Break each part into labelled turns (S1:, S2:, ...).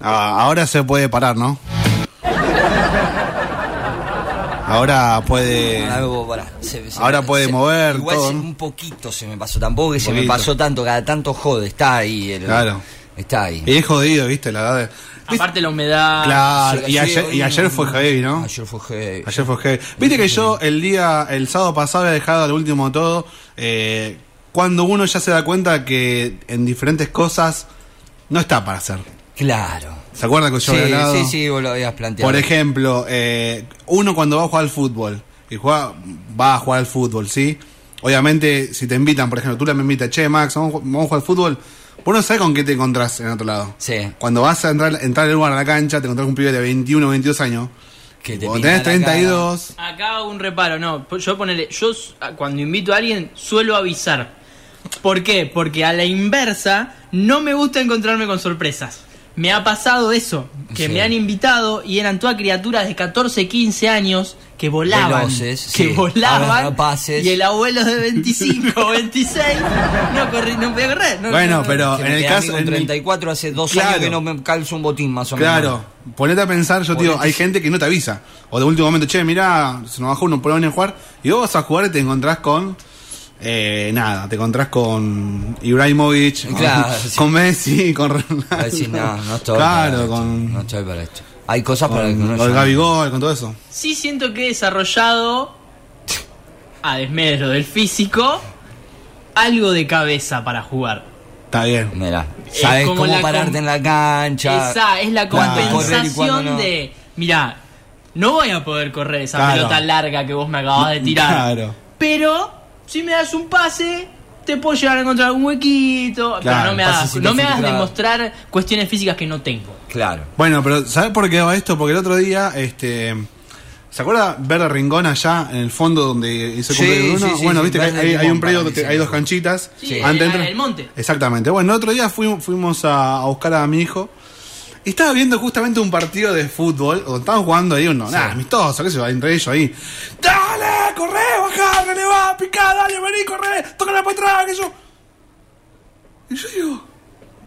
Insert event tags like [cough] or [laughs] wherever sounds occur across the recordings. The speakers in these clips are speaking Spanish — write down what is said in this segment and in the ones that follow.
S1: Ah, ahora se puede parar, ¿no? Ahora puede.
S2: Se- se-
S1: Ahora puede mover
S2: Igual
S1: todo,
S2: un poquito se me pasó. Tampoco que se me pasó tanto, cada tanto jode. Está ahí. el-
S1: Claro.
S2: Está ahí.
S1: Y es jodido, ¿viste? La edad de.
S3: Aparte la humedad.
S1: Claro, y ayer fue heavy, ¿no?
S2: Ayer fue heavy.
S1: Ayer fue heavy. Viste que yo el día, el sábado pasado había dejado al último todo, eh, cuando uno ya se da cuenta que en diferentes cosas no está para hacer.
S2: Claro.
S1: ¿Se acuerdan que yo
S2: Sí,
S1: había hablado?
S2: sí, sí, vos lo habías planteado.
S1: Por ejemplo, eh, uno cuando va a jugar al fútbol, y juega, va a jugar al fútbol, ¿sí? Obviamente, si te invitan, por ejemplo, tú le me invitas, che, Max, vamos, a ju- vamos a jugar al fútbol, vos no sabes con qué te encontrás en otro lado.
S2: Sí.
S1: Cuando vas a entrar, entrar al lugar a la cancha, te encontrás con un pibe de 21 o 22 años.
S2: Que te
S1: Cuando
S2: pinta
S1: tenés
S2: la cara.
S1: 32,
S3: Acá hago un reparo, no. Yo ponele, yo cuando invito a alguien suelo avisar. ¿Por qué? Porque a la inversa no me gusta encontrarme con sorpresas. Me ha pasado eso, que
S2: Sí.
S3: me han invitado y eran todas criaturas de 14, 15 años que volaban.
S2: Veloces,
S3: que
S2: sí.
S3: volaban. Y el abuelo de 25 o 26 no, corrí, no podía correr. no-
S1: Bueno,
S3: no-
S1: pero en el caso.
S2: con
S1: en el-
S2: 34 hace dos
S1: Claro.
S2: años que no me calzo un botín más o menos.
S1: Claro, ponete a pensar, yo digo, hay gente que no te avisa. O de último momento, che, mirá, se nos bajó uno por a jugar. Y vos vas a jugar y te encontrás con. Eh, nada, te encontrás con Ibrahimovic, con-
S2: Claro, [laughs]
S1: con,
S2: sí.
S1: Messi, con Ronaldo.
S2: a decir, no, no estoy
S1: Claro,
S2: para
S1: con,
S2: esto. No estoy para esto. Hay cosas para que
S1: con,
S2: uno
S1: con
S2: ya-
S1: Gaby Gol, con todo eso.
S3: Sí siento que he desarrollado, a desmedro del físico, algo de cabeza para jugar.
S1: Está bien.
S2: Mirá,
S3: Es
S2: sabes
S3: como
S2: cómo pararte en la cancha.
S3: Esa es la compensación
S2: no.
S3: de, mira, no voy a poder correr esa
S1: Claro.
S3: pelota larga que vos me acabas de tirar.
S1: Claro.
S3: Pero si me das un pase, te puedo llegar a encontrar algún huequito.
S1: Claro,
S3: pero no me, hagas, no me hagas demostrar cuestiones físicas que no tengo.
S2: Claro.
S1: Bueno, pero ¿sabes por qué va esto? Porque el otro día, este. ¿Se acuerda Verde Rincón allá en el fondo donde hizo el
S2: Sí,
S1: cumpleaños
S2: sí,
S1: bueno,
S2: sí,
S1: viste que hay, un predio
S2: mí
S1: hay
S2: se
S1: dos canchitas.
S3: Sí,
S1: antes
S3: el monte.
S1: Exactamente. Bueno, el otro día fuimos, fuimos a, a buscar a mi hijo. Y estaba viendo justamente un partido de fútbol, donde estaban jugando ahí uno, nada, amistoso, qué sé yo, entre ellos ahí. ¡Dale! ¡Corre! ¡Bajá! ¡Dale! ¡Va! ¡Pica! ¡Dale! ¡Vení! ¡Corre! ¡Tócala para atrás! que yo. Y yo digo.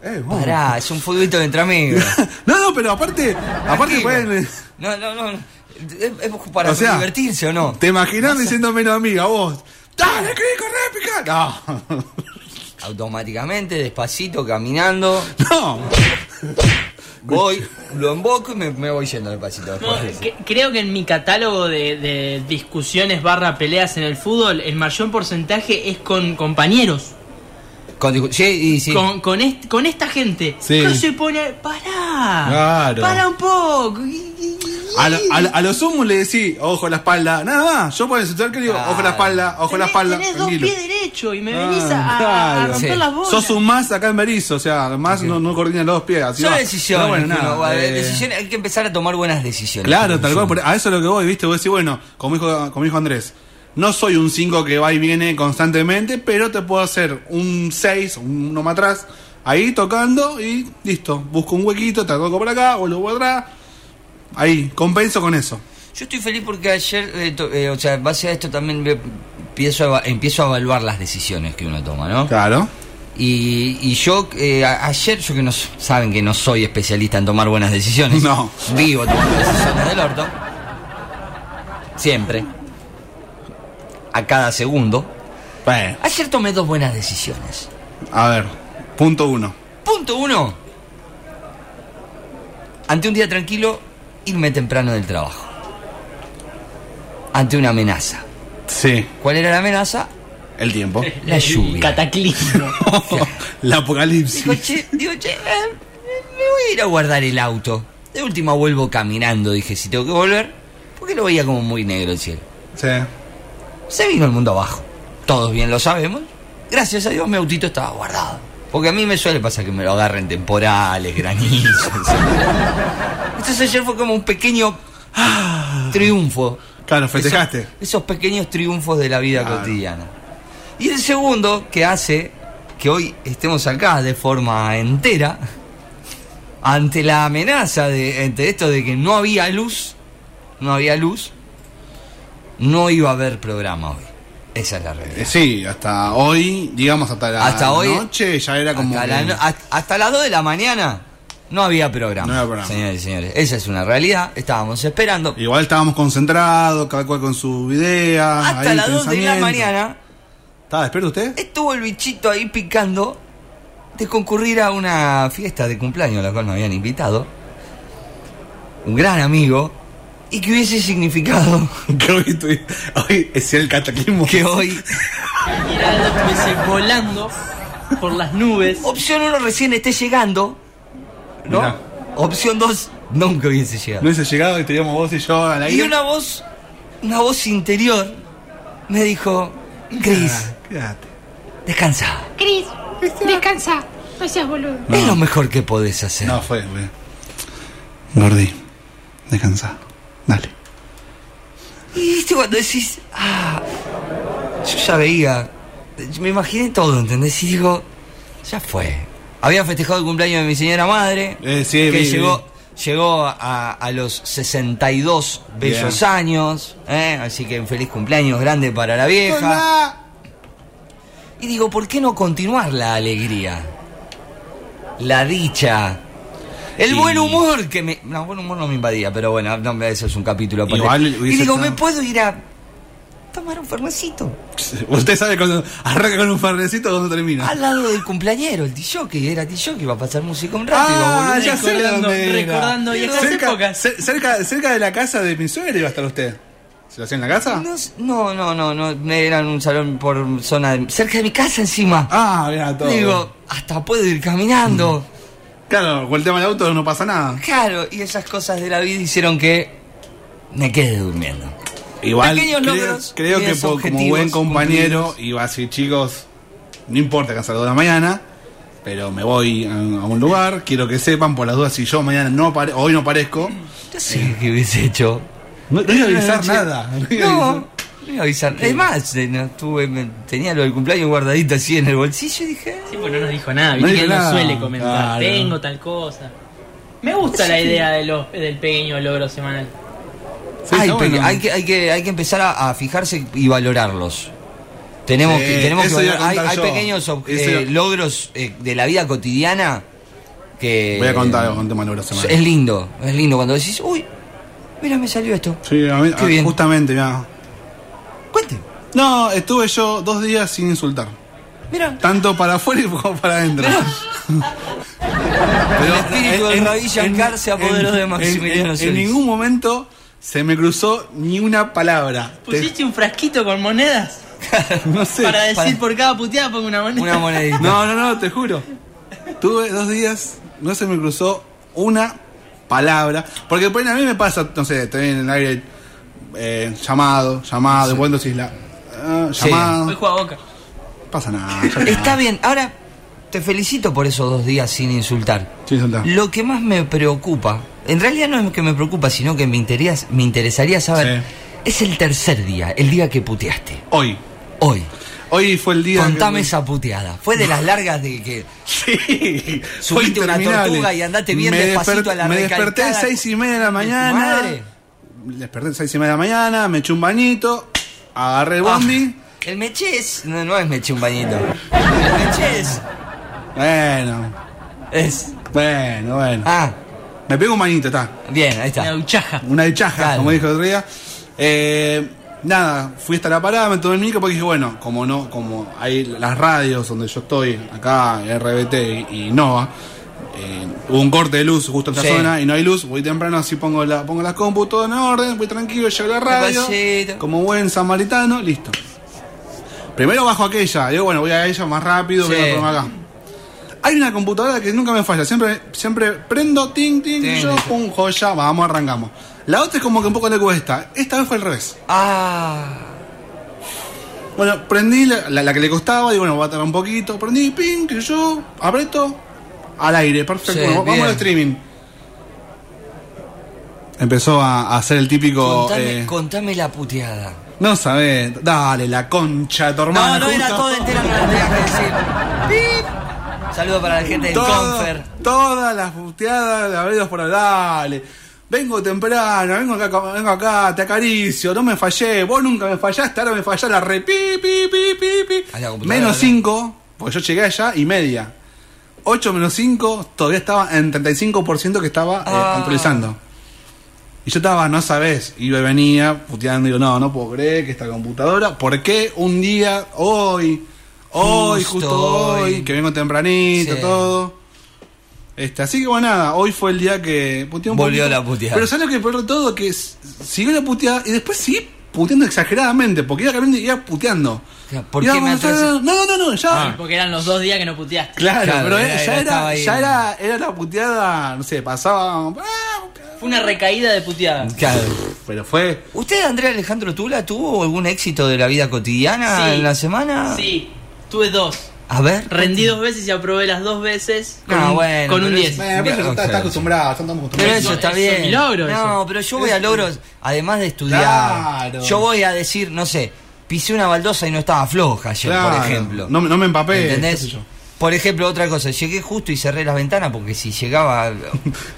S1: Eh, vamos.
S2: Pará, es un futbolito de entre amigos. [laughs]
S1: no, no, pero aparte, aparte pueden.
S2: No, no, no. ¿Es, es para
S1: O sea,
S2: divertirse o no?
S1: ¿Te imaginas diciéndome a amiga vos? ¡Dale, que corre, pica! No.
S2: Automáticamente, despacito, caminando. [laughs]
S1: No.
S2: Voy, lo emboco y me, me voy yendo despacito.
S3: No,
S2: después.
S3: que- creo que en mi catálogo de, de discusiones barra peleas en el fútbol, el mayor porcentaje es con compañeros.
S2: Con sí.
S3: Con, con, est- con esta gente.
S1: Sí.
S3: Que se pone. ¡Pará!
S1: Claro.
S3: ¡Para un poco!
S1: A lo, a, lo- a lo sumo le decís, ojo a la espalda. Nada más. Yo puedo insultar que digo, ojo a la espalda, ojo a la espalda.
S3: Tenés dos pies derechos y me
S1: Ah,
S3: venís a, romper
S2: Sí.
S3: las bolas.
S1: Sos un más acá en Berizo, o sea, más no, no coordina los dos pies. Así
S2: Son
S1: va.
S2: decisiones.
S1: Bueno, nada, eh,
S2: decisiones, Hay que empezar a tomar buenas decisiones.
S1: Claro, tal cual. Por- A eso es lo que voy, ¿viste? Vos decís, bueno, como dijo, como dijo Andrés, no soy un 5 que va y viene constantemente, pero te puedo hacer un 6, uno más atrás, ahí tocando y listo. Busco un huequito, te toco por acá, vuelvo por atrás. Ahí, compenso con eso.
S2: Yo estoy feliz porque ayer, eh, to- eh, o sea, en base a esto también empiezo a, eva- empiezo a evaluar las decisiones que uno toma, ¿no?
S1: Claro.
S2: Y, y yo, eh, a- ayer, yo que no saben que no soy especialista en tomar buenas decisiones. [laughs]
S1: No.
S2: Vivo tomando decisiones del orto. Siempre. A cada segundo.
S1: Bueno,
S2: Ayer tomé dos buenas decisiones.
S1: a ver, punto uno.
S2: Punto uno. Ante un día tranquilo, irme temprano del trabajo. Ante una amenaza.
S1: Sí,
S2: ¿Cuál era la amenaza?
S1: el tiempo. [laughs]
S2: La lluvia.
S3: Cataclismo. [laughs]
S1: La apocalipsis.
S2: Digo, che, digo, che, eh, me voy a ir a guardar el auto. De última vuelvo caminando, dije, si tengo que volver, porque lo veía como muy negro el cielo.
S1: Sí.
S2: Se vino el mundo abajo. Todos bien lo sabemos. Gracias a Dios mi autito estaba guardado. Porque a mí me suele pasar que me lo agarren temporales, granizos. Entonces ayer fue como un pequeño triunfo.
S1: Claro, festejaste.
S2: Esos, esos pequeños triunfos de la vida
S1: Claro.
S2: cotidiana. Y el segundo que hace que hoy estemos acá de forma entera, ante la amenaza de ante esto de que no había luz, no había luz, no iba a haber programa hoy. Esa es la realidad.
S1: Eh, sí, hasta hoy, digamos hasta la
S2: Hasta hoy-
S1: noche, ya era como.
S2: hasta,
S1: que-
S2: la no- hasta- hasta las 2 de la mañana no había programa.
S1: No había programa.
S2: Señores y señores, esa es una realidad. Estábamos esperando.
S1: Igual estábamos concentrados, cada cual con su idea.
S2: Hasta las 2 de la mañana
S1: ¿Estaba despierto usted?
S2: estuvo el bichito ahí picando de concurrir a una fiesta de cumpleaños a la cual me habían invitado. Un gran amigo. Y que hubiese significado [laughs]
S1: que hoy, estoy- hoy es el cataclismo.
S2: que hoy
S3: Giraldo estuviese volando por las nubes.
S2: opción 1 recién esté llegando. ¿No?
S1: Mirá.
S2: Opción 2 nunca hubiese llegado.
S1: No hubiese llegado y teníamos vos y yo a la
S2: Y una voz, una voz interior me dijo, Cris,
S1: Quédate.
S2: descansa.
S4: Cris, descansa. No seas boludo.
S1: No.
S2: Es lo mejor que podés hacer.
S1: No, fue, fue. Gordi, descansa. Dale.
S2: Y viste cuando decís, ah, yo ya veía, me imaginé todo, ¿entendés? Y digo, ya fue. Había festejado el cumpleaños de mi señora madre,
S1: Eh, sí,
S2: que
S1: vi,
S2: llegó, llegó a, a los 62 bellos
S1: Bien.
S2: años, ¿eh? así que un feliz cumpleaños grande para la vieja. Y digo, ¿por qué no continuar la alegría? La dicha. El
S1: Y-
S2: buen humor que me... No, buen humor no me invadía, pero bueno, no, eso es un capítulo aparte.
S1: Igual
S2: Y digo,
S1: estado-
S2: ¿me puedo ir a tomar un fermecito? [laughs]
S1: Usted sabe cuando arranca con un farnecito cuando termina.
S2: Al lado del cumpleañero, el que era que iba a pasar música un rato. iba a
S1: Ah, ya sé
S3: Recordando- recordando viejas
S1: cerca,
S3: épocas.
S1: cer- cerca, cerca de la casa de mi suegra iba a estar usted. ¿Se lo hacía en la casa?
S2: No, no, no, no, no, era en un salón por zona de- cerca de mi casa encima.
S1: Ah, mira, todo.
S2: Digo, hasta puedo ir caminando.
S1: Claro, con el tema del auto no pasa nada.
S2: Claro, y esas cosas de la vida hicieron que me quede durmiendo.
S1: Igual
S2: Pequeños
S1: creo,
S2: logros,
S1: creo que como buen compañero
S2: cumplidos.
S1: iba así, chicos, no importa que a las 2 de la mañana, pero me voy a, a un lugar, quiero que sepan, por las dudas, si yo mañana no hoy no aparezco,
S2: Yo sé qué hubiese hecho.
S1: no, no iba a avisar nada. No,
S2: Es más, eh, no, tuve, me- tenía lo del cumpleaños guardadito así en el bolsillo y dije.
S3: Sí, pues no nos dijo nada.
S1: No
S3: Viste que
S1: dijo
S3: él no
S1: nada.
S3: suele comentar.
S1: Claro.
S3: Tengo tal cosa. Me gusta la idea de los, del pequeño logro semanal.
S1: Sí,
S2: hay,
S1: bueno.
S2: que, hay, que, hay que empezar a, a fijarse y valorarlos. Tenemos
S1: Sí,
S2: que, tenemos que valorar- hay, pequeños eh, logros eh, de la vida cotidiana que.
S1: Voy a contar algo con tema de la semana.
S2: Es lindo, es lindo cuando decís, uy, mira, me salió esto.
S1: Sí, a mí-
S2: Qué
S1: a-
S2: bien.
S1: justamente, mira.
S2: Cuente,
S1: No, estuve yo dos días sin insultar.
S2: mira.
S1: Tanto para afuera y como para adentro.
S2: El espíritu del Rabí Shankar se apoderó
S1: en-
S2: de Maximiliano
S1: en- ningún momento se me cruzó ni una palabra. Te-
S3: ¿Pusiste un frasquito con monedas? [laughs]
S1: no sé.
S3: para decir
S2: para-
S3: por cada puteada pongo una moneda.
S2: Una monedita.
S1: No, no, no, te juro. Tuve dos días, no se me cruzó una palabra. Porque por ahí a mí me pasa, no sé, estoy en el aire eh, llamado, llamado, de cuando decís la.
S2: Sí.
S1: llamado.
S3: Hoy juega Boca.
S1: pasa nada. [laughs]
S2: Está bien, ahora te felicito por esos dos días sin insultar.
S1: Sin insultar.
S2: Lo que más me preocupa, en realidad no es que me preocupa, sino que me, interías- me interesaría saber, es el tercer día, el día que puteaste.
S1: Hoy.
S2: Hoy.
S1: Hoy fue el día.
S2: Contame
S1: que-
S2: esa puteada. Fue de las largas de que [laughs]
S1: Sí,
S2: Subiste una tortuga y andate bien
S1: me
S2: despacito a la
S1: Me desperté a seis y media de la
S2: de
S1: mañana.
S2: madre.
S1: Desperté a seis y media de la mañana, me eché un bañito, agarré el bondi.
S2: Ah, el mechés, no, no es meché un bañito. El mechés
S1: Bueno,
S2: es.
S1: bueno, bueno.
S2: Ah,
S1: Me pego un bañito, está.
S2: bien, ahí
S3: Una
S2: está.
S3: duchaja.
S1: Una duchaja,
S2: Claro.
S1: como dijo el otro día. Eh, nada, fui hasta la parada, me tomé el micro porque dije, bueno, como no, como hay las radios donde yo estoy, acá, RBT y, y Nova, eh, hubo un corte de luz justo en esta
S2: Sí.
S1: zona y no hay luz, voy temprano, así pongo la, pongo la compu, todo en orden, voy tranquilo, llego a la radio, como buen samaritano, listo. Primero bajo aquella, digo, bueno, voy a ella más rápido, voy
S2: Sí.
S1: a acá. Hay una computadora que nunca me falla, siempre, siempre prendo, ting, ting, yo, pum, joya, vamos, arrancamos. La otra es como que un poco le cuesta, esta vez fue al revés.
S2: Ah,
S1: Bueno, prendí la, la- la que le costaba, digo, bueno, voy a tardar un poquito, prendí, ping, que yo, aprieto, al aire, perfecto,
S2: Sí,
S1: vamos
S2: bien.
S1: al streaming. Empezó a, a hacer el típico...
S2: contame,
S1: eh,
S2: contame la puteada.
S1: no sabés, dale, la concha de tu.
S2: No, no era todo entera, no la tenías que decir. Saludo para la gente del
S1: Todo-
S2: Confer.
S1: Todas las puteadas de habidos por dale. Vengo temprano, vengo acá, vengo acá, te acaricio, no me fallé, vos nunca me fallaste, ahora me fallás la re pi, pi, pi, pi, pi.
S2: La
S1: Menos
S2: ¿no?
S1: 5, porque yo llegué allá y media. 8 menos 5 todavía estaba en 35% que estaba eh,
S2: Ah.
S1: actualizando. Y yo estaba, no sabes, iba y venía puteando, digo, no, no puedo creer que esta computadora, ¿por qué un día, hoy, hoy,
S2: Justo
S1: justo hoy, que vengo tempranito,
S2: Sí.
S1: todo? Este, así que bueno, nada, hoy fue el día que puteó un
S2: Volvió
S1: poquito.
S2: la puteada.
S1: Pero ¿sabes lo que peor de todo? Que siguió la puteada y después sí puteando exageradamente, porque iba cambiando y iba puteando.
S2: ¿Por qué me atrasé?
S1: No, no, no, ya.
S3: Sí, porque eran los dos días que no puteaste.
S1: Claro,
S2: Claro,
S1: pero
S2: era-
S1: ya,
S2: era- ahí.
S1: ya era, era la puteada, no sé, pasaba. ah,
S3: Fue una recaída de puteada.
S2: Claro.
S1: Pero fue.
S2: ¿Usted, Andrea Alejandro Tula, tuvo algún éxito de la vida cotidiana
S3: Sí.
S2: en la semana?
S3: Sí, tuve dos.
S2: A ver.
S3: Rendí dos veces y aprobé las dos veces con,
S2: Ah,
S3: un-
S2: bueno,
S3: con un
S2: pero
S3: 10.
S2: es-
S1: Bueno, pero está, acostumbrado, estamos
S2: Pero
S1: acostumbrados.
S2: eso
S3: Eso-
S2: está
S3: eso
S2: bien.
S3: es mi logro,
S2: no,
S3: eso.
S2: pero yo voy a logros, además de estudiar.
S1: Claro.
S2: Yo voy a decir, no sé, pisé una baldosa y no estaba floja ayer,
S1: Claro,
S2: por ejemplo.
S1: No, me- no me empapé.
S2: ¿Entendés?
S1: yo.
S2: Por ejemplo, otra cosa, llegué justo y cerré las ventanas porque si llegaba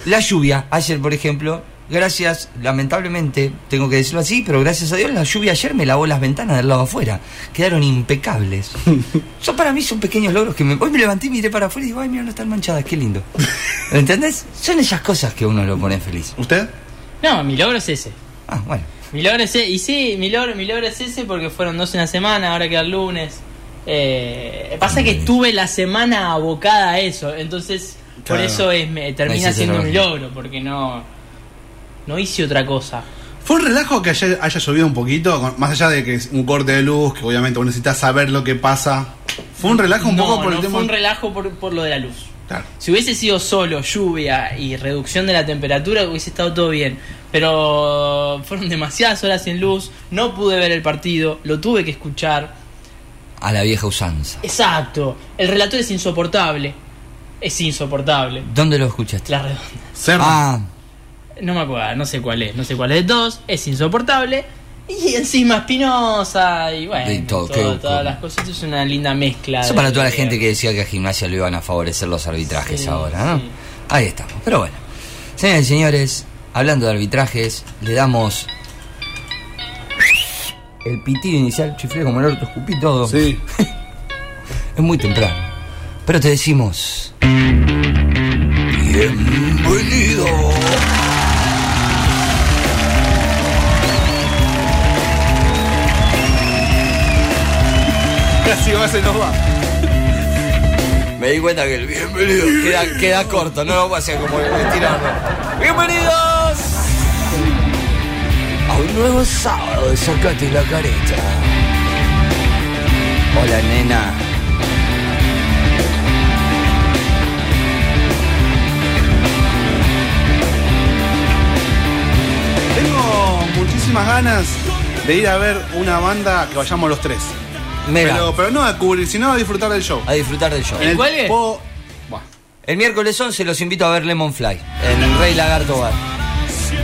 S2: la lluvia, ayer por ejemplo, gracias, lamentablemente, tengo que decirlo así, pero gracias a Dios la lluvia ayer me lavó las ventanas del lado afuera, quedaron impecables. [laughs] Son para mí son pequeños logros que me... Hoy me levanté y miré para afuera y digo, ay, mira, no están manchadas, qué lindo. [laughs] ¿Entendés? Son esas cosas que uno lo pone feliz.
S1: ¿Usted?
S3: No, mi logro es ese.
S2: Ah, bueno.
S3: Mi logro es ese. Y sí, mi logro, mi logro es ese porque fueron dos en la semana, ahora queda el lunes. Eh, pasa que tuve la semana abocada a eso, entonces por eso es, me, termina siendo un logro, porque no, no hice otra cosa.
S1: ¿Fue un relajo que ayer haya llovido un poquito? Más allá de que es un corte de luz, que obviamente vos necesitas saber lo que pasa. ¿Fue un relajo un
S3: no,
S1: poco por
S3: no
S1: el tema?
S3: fue un relajo por, por lo de la luz.
S1: Claro.
S3: Si hubiese sido solo lluvia y reducción de la temperatura, hubiese estado todo bien. Pero fueron demasiadas horas sin luz, no pude ver el partido, lo tuve que escuchar.
S2: A la vieja usanza.
S3: Exacto, el relator es insoportable. Es insoportable.
S2: ¿Dónde lo escuchaste?
S3: La redonda.
S1: Cerro.
S2: Ah,
S3: No me acuerdo, no sé cuál es, no sé cuál es de todos, es insoportable. Y encima Espinosa y bueno,
S2: Y todo,
S3: todas las cosas. Es una linda mezcla.
S2: eso para toda la gente que decía que a gimnasia lo iban a favorecer los arbitrajes
S3: Sí,
S2: ahora, ¿no?
S3: sí.
S2: Ahí estamos. Pero bueno. Señoras y señores, hablando de arbitrajes, le damos el pitido inicial, chiflé como el orto, escupí todo.
S1: Sí. [laughs]
S2: Es muy temprano. Pero te decimos. Bienvenido.
S1: Casi va, se nos va.
S2: Me di cuenta que el bienvenido queda, queda corto, no lo voy a hacer como estirarlo. ¡Bienvenidos! A un nuevo sábado de Sacate la Careta. Hola, nena.
S1: Tengo muchísimas ganas de ir a ver una banda que vayamos los tres. Pero, pero no a cubrir, sino a disfrutar del show.
S2: a disfrutar del show.
S1: En el po- Buah.
S2: El miércoles 11 los invito a ver Lemon Fly en el Rey Lagarto Bar.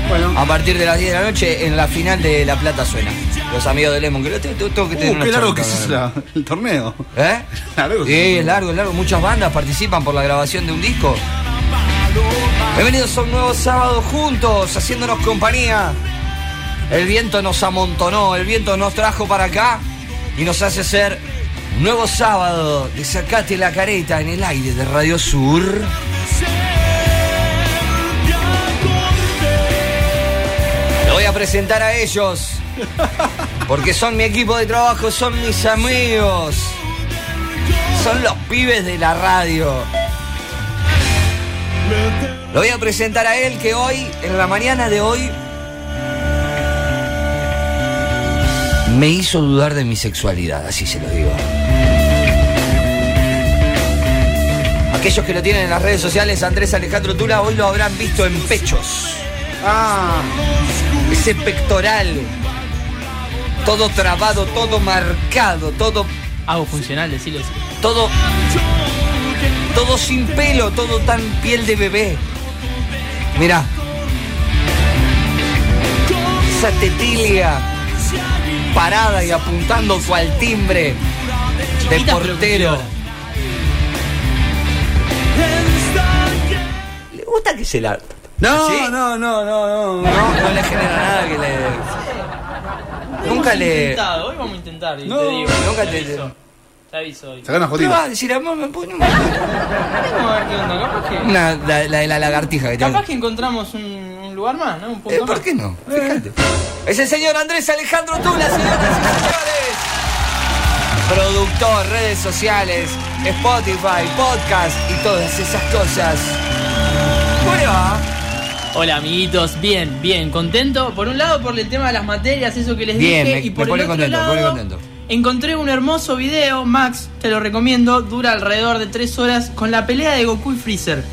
S1: Bueno.
S2: A partir de las 10 de la noche en la final de La Plata Suena. Los amigos de Lemon, que lo tengo, tengo que tener
S1: Uh, qué largo que es la- el torneo.
S2: ¿Eh? [laughs]
S1: Largo
S2: Sí,
S1: es
S2: es largo, es largo. Muchas bandas participan por la grabación de un disco. Bienvenidos a un nuevo sábado juntos, haciéndonos compañía. El viento nos amontonó, el viento nos trajo para acá y nos hace ser un nuevo sábado de Sacate la Careta en el aire de Radio Sur. Lo voy a presentar a ellos. Porque son mi equipo de trabajo, son mis amigos. Son los pibes de la radio. Lo voy a presentar a él que hoy, en la mañana de hoy, me hizo dudar de mi sexualidad, así se lo digo. Aquellos que lo tienen en las redes sociales, Andrés Alejandro Tula, hoy lo habrán visto en pechos.
S1: Ah,
S2: Ese pectoral. Todo trabado, todo marcado, todo
S3: Hago funcional, decirlo así.
S2: todo todo sin pelo, todo tan piel de bebé. Mira. Esa tetilia parada y apuntando cual timbre de portero. ¿Le gusta que se la
S1: no,
S2: ¿Sí?
S1: no, no, no, no,
S2: no, no le genera nada que le Nunca le
S3: intentado, hoy vamos a intentar,
S1: No,
S3: te digo.
S2: nunca
S3: te
S2: te-
S3: aviso. Te aviso hoy.
S1: Sacá una fotito.
S2: A decir, amor, me pone un-
S3: Vamos a ver qué onda, capaz que.
S2: Una, la, la de la lagartija que.
S3: Capaz que encontramos un lugar más, ¿no? Un punto
S2: Eh,
S3: más.
S2: ¿Por qué no? Fíjate. Es el señor Andrés Alejandro Tula, señoras y señores. Productor, redes sociales, Spotify, podcast y todas esas cosas. ¿Cómo le va?
S3: Hola amiguitos, bien, bien, contento. Por un lado por el tema de las materias, eso que les
S2: Bien,
S3: dije,
S2: me-
S3: y
S2: me
S3: por
S2: pone
S3: el otro
S2: contento, me pone
S3: lado,
S2: contento.
S3: encontré un hermoso video, Max, te lo recomiendo, dura alrededor de 3 horas con la pelea de Goku y Freezer.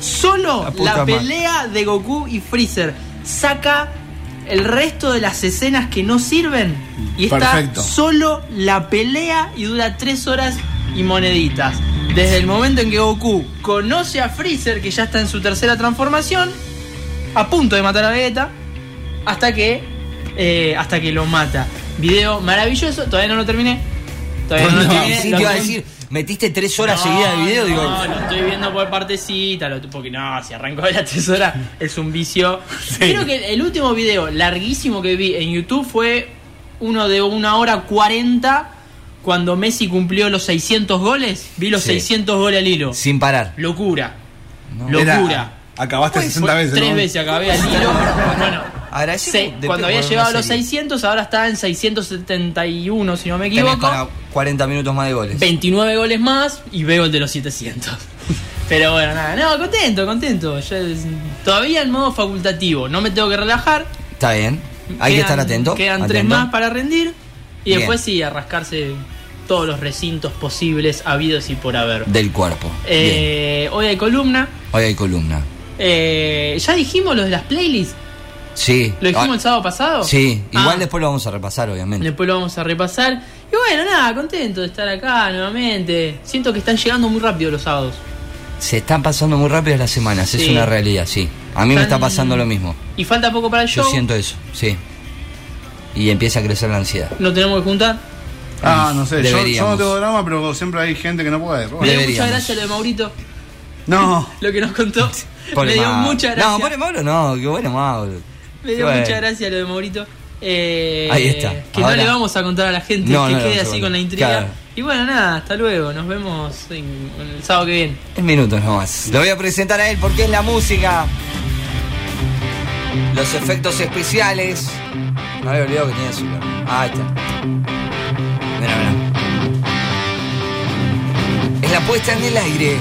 S3: Solo
S2: la
S3: la,
S2: puta madre.
S3: pelea de Goku y Freezer saca el resto de las escenas que no sirven y está solo la pelea y dura 3 horas y moneditas. Desde el momento en que Goku conoce a Freezer, que ya está en su tercera transformación, a punto de matar a Vegeta, hasta que eh, hasta que lo mata. Video maravilloso, todavía no lo terminé. Todavía no, lo
S2: No,
S3: terminé.
S2: sí,
S3: lo
S2: te iba a
S3: con-
S2: decir, metiste tres horas
S3: No,
S2: seguidas de video, digo.
S3: No, lo estoy viendo por partecita, lo- porque no, si arrancó de la tesora es un vicio. Creo que el último video larguísimo que vi en YouTube fue uno de una hora 40 cuando Messi cumplió los 600 goles. Vi los
S2: Sí.
S3: 600 goles al hilo.
S2: Sin parar.
S3: Locura.
S2: No.
S1: Era-
S3: Locura.
S1: acabaste 60 veces.
S3: Tres
S1: ¿no?
S3: veces acabé al hilo. Bueno,
S2: Agradecido
S3: cuando había llegado a los
S2: serie.
S3: 600, ahora está en 671, si no me equivoco.
S2: para 40 minutos más de goles.
S3: 29 goles más y veo el de los 700. [laughs] Pero bueno, nada, no, contento, contento. Es- todavía en modo facultativo, no me tengo que relajar.
S2: Está bien. Hay que estar atento.
S3: Quedan tres
S2: atento.
S3: más para rendir y
S2: Bien.
S3: después sí, a rascarse todos los recintos posibles, habidos y por haber.
S2: Del cuerpo.
S3: Eh, hoy hay columna.
S2: Hoy hay columna.
S3: Eh, ya dijimos lo de las playlists.
S2: Sí.
S3: ¿Lo dijimos
S2: Ah,
S3: el sábado pasado?
S2: Sí, igual
S3: Ah.
S2: después lo vamos a repasar, obviamente.
S3: Después lo vamos a repasar. Y bueno, nada, contento de estar acá nuevamente. Siento que están llegando muy rápido los sábados.
S2: Se están pasando muy rápido las semanas, es una realidad, sí. A mí me está pasando lo mismo.
S3: Y falta poco para el
S2: Yo
S3: show.
S2: siento eso, sí. Y empieza a crecer la ansiedad.
S3: No tenemos que juntar.
S1: Ah, no sé. Yo, yo no tengo drama, pero siempre hay gente que no puede. bueno.
S3: dio mucha
S2: Deberíamos.
S3: gracia lo de Maurito,
S1: No. [laughs]
S3: lo que nos contó.
S2: Pobre
S3: me dio
S2: Mauro.
S3: mucha gracia.
S2: No, pobre Mauro no, qué bueno Mauro.
S3: Me dio
S2: Bueno.
S3: mucha gracia lo de Maurito. Eh,
S2: Ahí está.
S3: Que
S2: Ahora-
S3: no le vamos a contar a la gente,
S2: No,
S3: que
S2: no
S3: quede así con la intriga.
S2: Claro.
S3: Y bueno, nada, hasta luego. Nos vemos en- en el sábado que viene.
S2: En minutos nomás. Lo voy a presentar a él porque es la música. Los efectos especiales. Me había olvidado que tenía azúcar. Ah, ahí está. Mira, mira. Es la puesta en el aire.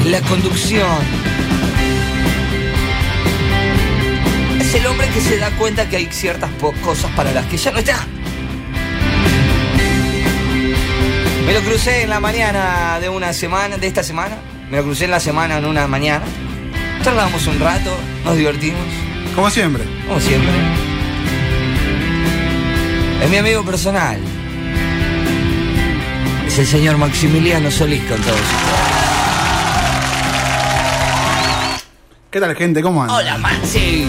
S2: Es la conducción. El hombre que se da cuenta que hay ciertas cosas para las que ya no está. Me lo crucé en la mañana de una semana, de esta semana. Me lo crucé en la semana, en una mañana. Charlamos un rato, nos divertimos,
S1: Como siempre.
S2: como siempre. Es mi amigo personal. Es el señor Maximiliano Solís con todos.
S1: ¿Qué tal, gente? ¿Cómo andan?
S2: Hola, Maxi.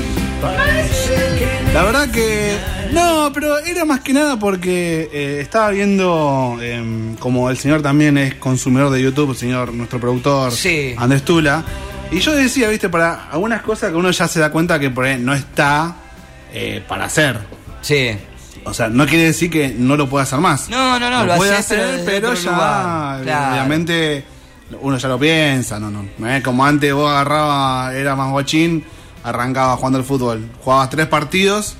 S1: La verdad que. No, pero era más que nada porque eh, estaba viendo, em, como el señor también es consumidor de YouTube, el señor, nuestro productor,
S2: Sí.
S1: Andrés Tula. Y yo decía, viste, para algunas cosas que uno ya se da cuenta que por ahí no está eh, para hacer.
S2: Sí.
S1: O sea, no quiere decir que no lo pueda hacer más.
S2: No, no, no, lo
S1: puede
S2: pero
S1: hacer,
S2: desde
S1: pero
S2: otro
S1: ya,
S2: lugar. Claro.
S1: obviamente, uno ya lo piensa, no, no. No es como antes vos agarrabas, era más guachín, arrancabas jugando al fútbol. Jugabas tres partidos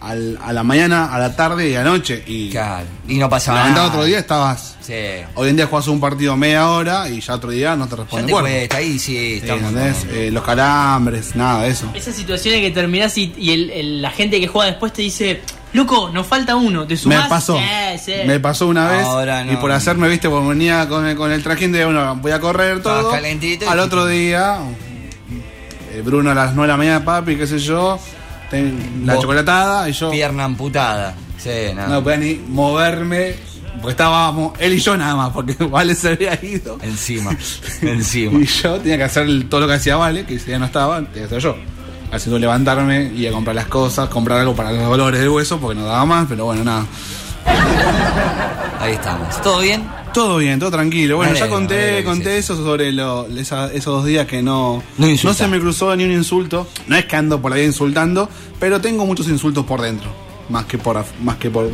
S1: al- a la mañana, a la tarde y a la noche. Y
S2: Claro. Y no pasaba nada.
S1: otro día estabas.
S2: Sí.
S1: Hoy en día jugás un partido media hora y ya otro día no te
S2: Ya
S1: responde
S2: te cuesta, ahí sí.
S1: Eh, los calambres, nada de eso.
S3: Esas situaciones que terminás y, y el- el- la gente que juega después te dice, loco, nos falta uno, te
S1: Me
S3: sumás.
S1: pasó.
S3: Sí, sí.
S1: Me pasó una vez.
S2: Ahora no.
S1: Y por hacerme, viste, porque venía con, el- con el trajín de uno, voy a correr todo.
S2: calentito
S1: Al otro día, Bruno a las 9 de la mañana, papi, qué sé yo, ten- la chocolatada y yo
S2: Pierna amputada. Sí, no.
S1: no podía ni moverme, porque estábamos él y yo nada más, porque [laughs] Vale se había ido.
S2: Encima. [laughs] Encima.
S1: Y yo tenía que hacer todo lo que hacía Vale, que si ya no estaba, tenía que hacer yo. Haciendo levantarme y a comprar las cosas, comprar algo para los dolores del hueso, porque no daba más, pero bueno, nada.
S2: Ahí estamos. ¿Todo bien?
S1: Todo bien, todo tranquilo. Bueno, ya conté, conté eso sobre lo- esa- esos dos días que no,
S2: No
S1: se me cruzó ni un insulto. No es que ando por ahí insultando, pero tengo muchos insultos por dentro. Más que por más que por.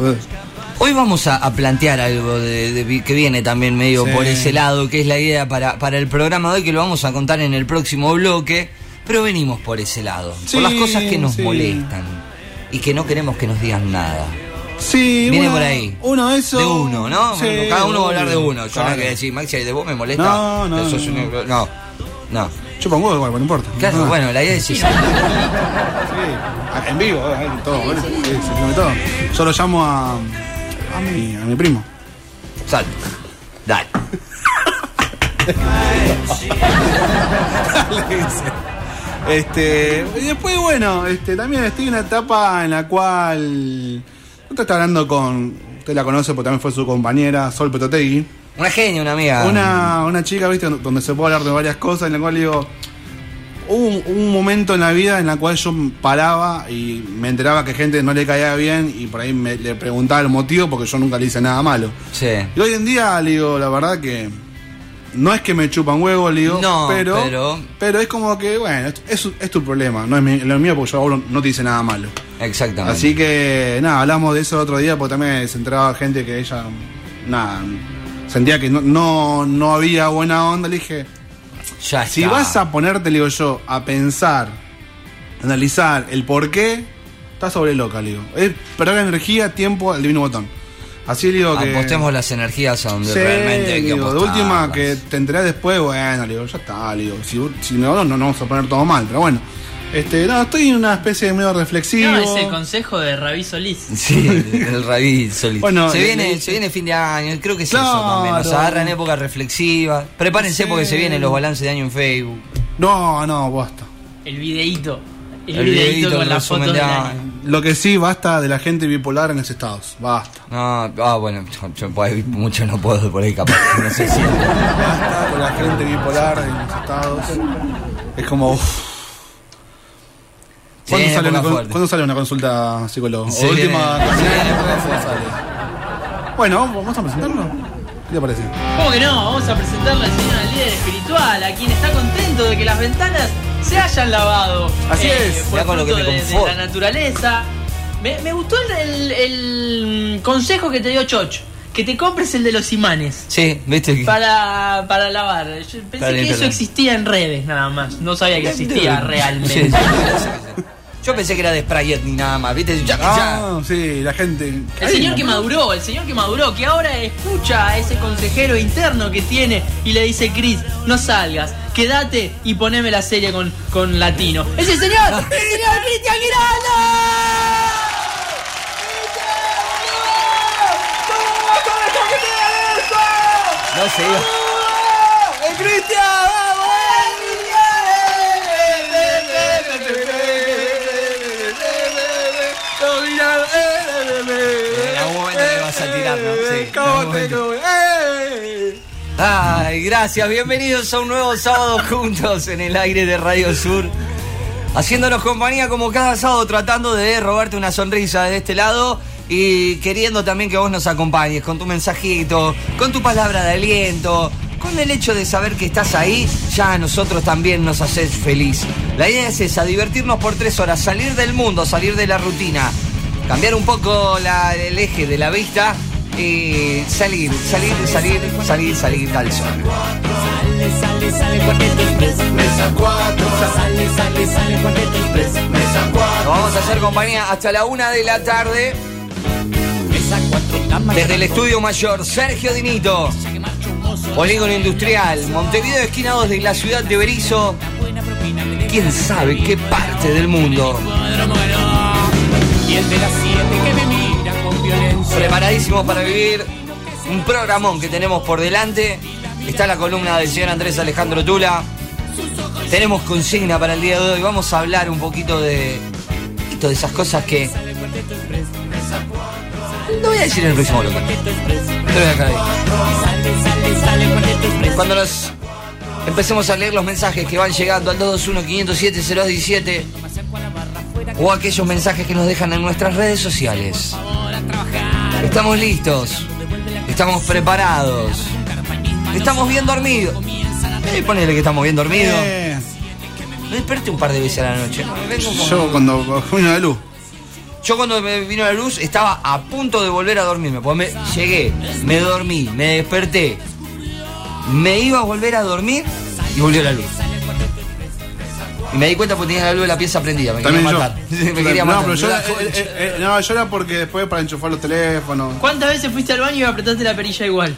S2: Hoy vamos a, a plantear algo de, que viene también medio
S1: Sí.
S2: por ese lado, que es la idea para, para el programa de hoy, que lo vamos a contar en el próximo bloque, pero venimos por ese lado,
S1: Sí,
S2: por las cosas que nos
S1: sí.
S2: molestan y que no queremos que nos digan nada.
S1: Sí,
S2: Viene
S1: uno-
S2: por ahí.
S1: Uno eso.
S2: De uno, ¿no?
S1: Sí,
S2: Cada uno va a hablar de uno. Yo no
S1: Claro.
S2: que decir, Maxi, de vos me molesta.
S1: No, no,
S2: sos
S1: no.
S2: un- no, no.
S1: Un huevo igual, no importa.
S2: Claro, bueno, la idea es esa.
S1: Sí. En vivo, eh, ahí, todo, bueno. Sí, sí, sí, todo. Yo lo llamo a. a mi, a mi primo.
S2: Sal. Dale. [laughs]
S1: Este, y después, bueno, este, también estoy en una etapa en la cual. Usted está hablando con. Usted la conoce porque también fue su compañera, Sol Petotegui.
S2: Una genia, una amiga.
S1: Una, una chica, ¿viste? Donde se puede hablar de varias cosas, en la cual digo. Hubo un, un momento en la vida en la cual yo paraba y me enteraba que gente no le caía bien y por ahí me, le preguntaba el motivo porque yo nunca le hice nada malo.
S2: Sí.
S1: Y hoy en día, le digo, la verdad que no es que me chupan huevo, le digo,
S2: No,
S1: pero,
S2: pero-
S1: pero es como que, bueno, es, es, tu problema, no es mi- lo mío porque yo ahora no te hice nada malo.
S2: Exactamente.
S1: Así que, nada, hablamos de eso el otro día porque también se enteraba gente que ella, nada, sentía que no, no, no había buena onda. Le dije,
S2: ya
S1: si
S2: está.
S1: vas a ponerte, le digo yo, a pensar, analizar el por qué, estás sobre loca, le digo. Es perder energía, tiempo, el divino botón. Así digo que.
S2: Apostemos las energías a donde
S1: Sí,
S2: realmente hay que
S1: digo, de última que te enterás después, bueno, digo, ya está, digo, si, si no, no, no vamos a poner todo mal, pero bueno. Este, no, estoy en una especie de medio reflexivo.
S3: No, ese consejo de Rabí Solís. [laughs]
S2: Sí, el, el rabí solito.
S1: Bueno,
S2: se,
S1: le-
S2: viene,
S1: le-
S2: se viene fin de año, creo que es
S1: Claro.
S2: eso también. Nos agarra en época reflexiva. Prepárense
S1: Sí.
S2: porque se vienen los balances de año en Facebook.
S1: No, no, basta.
S3: El videíto. El,
S2: El
S3: videíto
S2: videíto,
S3: con
S2: el
S3: las fotos
S2: de
S3: del
S2: año.
S1: Lo que sí, basta de la gente bipolar en esos estados. Basta.
S2: No, ah, bueno, yo, yo mucho no puedo por ahí capaz. No sé si.
S1: Basta con la gente bipolar en los estados. Es como. uff. ¿Cuándo, sale una, con-
S2: fuerte.
S1: cuándo sale una consulta psicóloga?
S2: Sí,
S1: o última.
S2: sí.
S1: Bueno, vamos a presentarlo. ¿Qué te parece?
S3: ¿Cómo que no? Vamos a presentarle al señor al líder espiritual, a quien está contento de que las ventanas se hayan lavado.
S1: Así es.
S3: Fue
S2: Mirá con lo que me
S3: de, la naturaleza. Me, me gustó el, el- el consejo que te dio Choch. Que te compres el de los imanes.
S2: Sí, viste que.
S3: Para, para lavar. Yo pensé que eso existía en redes nada más. No sabía que existía
S2: Sí,
S3: realmente.
S2: sí, sí. Yo pensé que era de Sprayet ni nada más, viste. Ya, ya.
S1: Ah, sí, la gente.
S3: El señor que maduró, el señor que maduró, que ahora escucha a ese consejero interno que tiene y le dice, Chris, no salgas, quédate y poneme la serie con, con latino. ¡Es el señor! [laughs] ¡El señor Cristian Giraldo!
S2: No sé. iba-
S1: ¡El Cristian!
S2: Sí, en algún momento.
S1: ¡Eh!
S2: Ay, gracias, bienvenidos a un nuevo sábado [laughs] juntos en el aire de Radio Sur. Haciéndonos compañía como cada sábado, tratando de robarte una sonrisa de este lado y queriendo también que vos nos acompañes con tu mensajito, con tu palabra de aliento, con el hecho de saber que estás ahí, ya a nosotros también nos haces feliz. La idea es esa, divertirnos por tres horas, salir del mundo, salir de la rutina, cambiar un poco la- el eje de la vista y salir, salir, salir, salir, salir al sol.
S5: Sale, sale, sale Cuarteto Express. Mesa 4. Sale, sale, sale Cuarteto Express. Mesa 4.
S2: Nos vamos a hacer compañía hasta la una de la tarde
S5: Mesa 4. Cama.
S2: desde el estudio mayor Sergio Dinito. Polígono Industrial, Montevideo, esquina 2 de la ciudad de Berizo. ¿Quién sabe qué parte del mundo?
S5: Y el de las
S2: Preparadísimos para vivir un programón que tenemos por delante. Está la columna del señor Andrés Alejandro Tula. Tenemos consigna para el día de hoy. Vamos a hablar un poquito de, de esas cosas que. No voy a decir el próximo bloque. Cuando nos empecemos a leer los mensajes que van llegando al 221-507-0217 o aquellos mensajes que nos dejan en nuestras redes sociales. Estamos listos, estamos preparados, estamos bien dormidos. Eh, ponele que estamos bien dormidos.
S1: Eh,
S2: Me desperté un par de veces a la noche. Vengo
S1: Yo cuando vino la luz.
S2: Yo cuando me vino la luz estaba a punto de volver a dormirme. Porque me, llegué, me dormí, me desperté. Me iba a volver a dormir y volvió la luz. Y me di cuenta porque tenía la luz de la pieza prendida. Me
S1: También
S2: quería
S1: yo.
S2: matar. [laughs] me quería
S1: no,
S2: matar.
S1: pero yo,
S2: La
S1: eh, eh, eh, no, yo era porque después para enchufar los teléfonos.
S3: ¿Cuántas veces fuiste al baño y apretaste la perilla igual?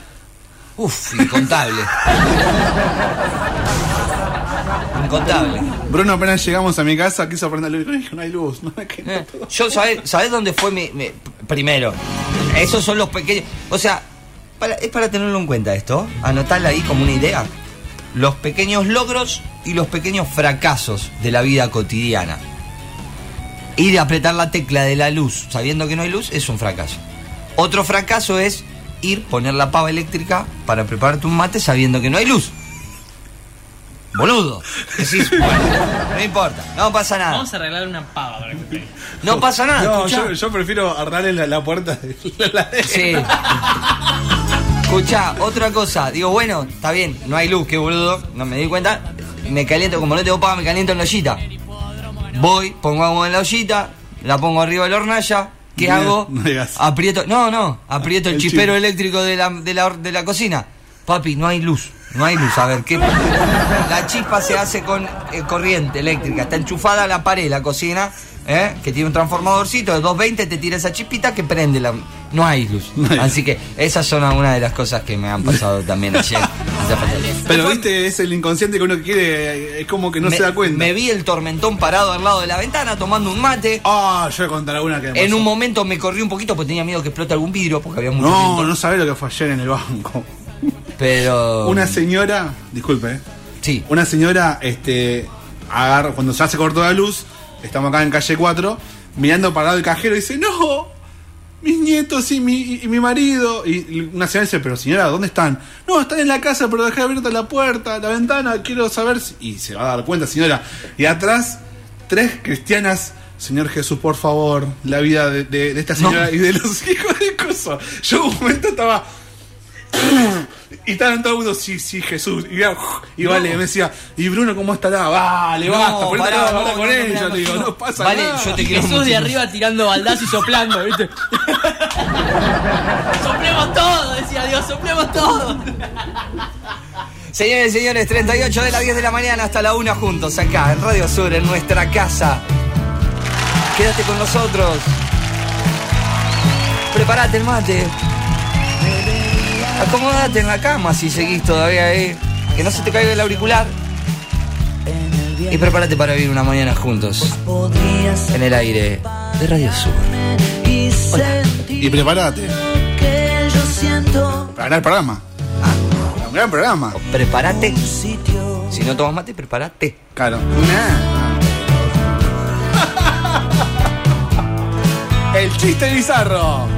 S2: Uf, incontable. [laughs] incontable.
S1: Bruno, apenas llegamos a mi casa, quiso prender la luz. No hay luz. No, que no
S2: Eh,
S1: todo".
S2: Yo, ¿sabés, ¿sabés dónde fue mi, mi- Primero, esos son los pequeños... O sea, para- es para tenerlo en cuenta esto, anotarla ahí como una idea. Los pequeños logros y los pequeños fracasos de la vida cotidiana. Ir a apretar la tecla de la luz sabiendo que no hay luz es un fracaso. Otro fracaso es ir, poner la pava eléctrica para prepararte un mate sabiendo que no hay luz. Boludo. Decís, bueno, no importa, no pasa nada.
S3: Vamos a arreglar una pava para que
S2: No pasa nada.
S1: No, yo, yo prefiero ardarle la, la puerta de la.
S2: Sí. Escucha, otra cosa. Digo, bueno, está bien, no hay luz, qué boludo. No me di cuenta. Me caliento, como no tengo paga, me caliento en la ollita. Voy, pongo agua en la ollita, la pongo arriba de la hornalla. ¿Qué
S1: No,
S2: hago?
S1: no
S2: aprieto, no, no, aprieto el,
S1: El
S2: chispero eléctrico de la, de, la, de la cocina. Papi, no hay luz, no hay luz. A ver, ¿qué? La chispa se hace con eh, corriente eléctrica. Está enchufada a la pared, la cocina, ¿eh? que tiene un transformadorcito de 220, te tira esa chispita que prende la... No hay luz.
S1: No hay.
S2: Así que esas son algunas de las cosas que me han pasado también [laughs] ayer.
S1: Pero viste, es el inconsciente que uno quiere, es como que no
S2: me,
S1: se da cuenta.
S2: me vi el tormentón parado al lado de la ventana tomando un mate.
S1: Ah, yo voy a contar alguna que me
S2: En
S1: pasó.
S2: un momento me corrí un poquito porque tenía miedo que explote algún vidrio porque había mucho
S1: No,
S2: viento.
S1: no sabés lo que fue ayer en el banco.
S2: Pero.
S1: Una señora, disculpe, ¿eh?
S2: Sí.
S1: una señora, este, agarra, cuando ya se cortó la luz, estamos acá en calle 4, mirando para el lado del cajero y dice, no, mis nietos y mi, y mi marido. Y una señora dice, pero señora, ¿dónde están? No, están en la casa, pero dejé abierta la puerta, la ventana, quiero saber si... Y se va a dar cuenta, señora. Y atrás, tres cristianas. Señor Jesús, por favor, la vida de, de- de esta señora
S2: No.
S1: y de los [laughs] hijos de cosas. Yo un momento estaba... Y estaban todo el mundo, sí, sí, Jesús. Y, ya, y vale, me decía, ¿y Bruno cómo estará? Vale, basta, hablar
S2: no,
S1: con ella. digo,
S2: no.
S1: pasa
S2: Vale,
S1: nada.
S2: yo te
S3: Jesús
S2: mucho.
S3: de arriba tirando baldazo y soplando, ¿viste? [laughs] soplemos todo, decía Dios, soplemos todo.
S2: Señores y señores, 38 de las 10 de la mañana hasta la 1 juntos acá en Radio Sur, en nuestra casa. Quédate con nosotros. Prepárate el mate. Acomódate en la cama si seguís todavía ahí. Que no se te caiga el auricular. Y prepárate para vivir una mañana juntos. En el aire de Radio Sur.
S1: Y prepárate. Para ganar el programa. Un gran programa.
S2: Prepárate. Si no tomas mate, prepárate.
S1: Claro. [laughs] El chiste bizarro.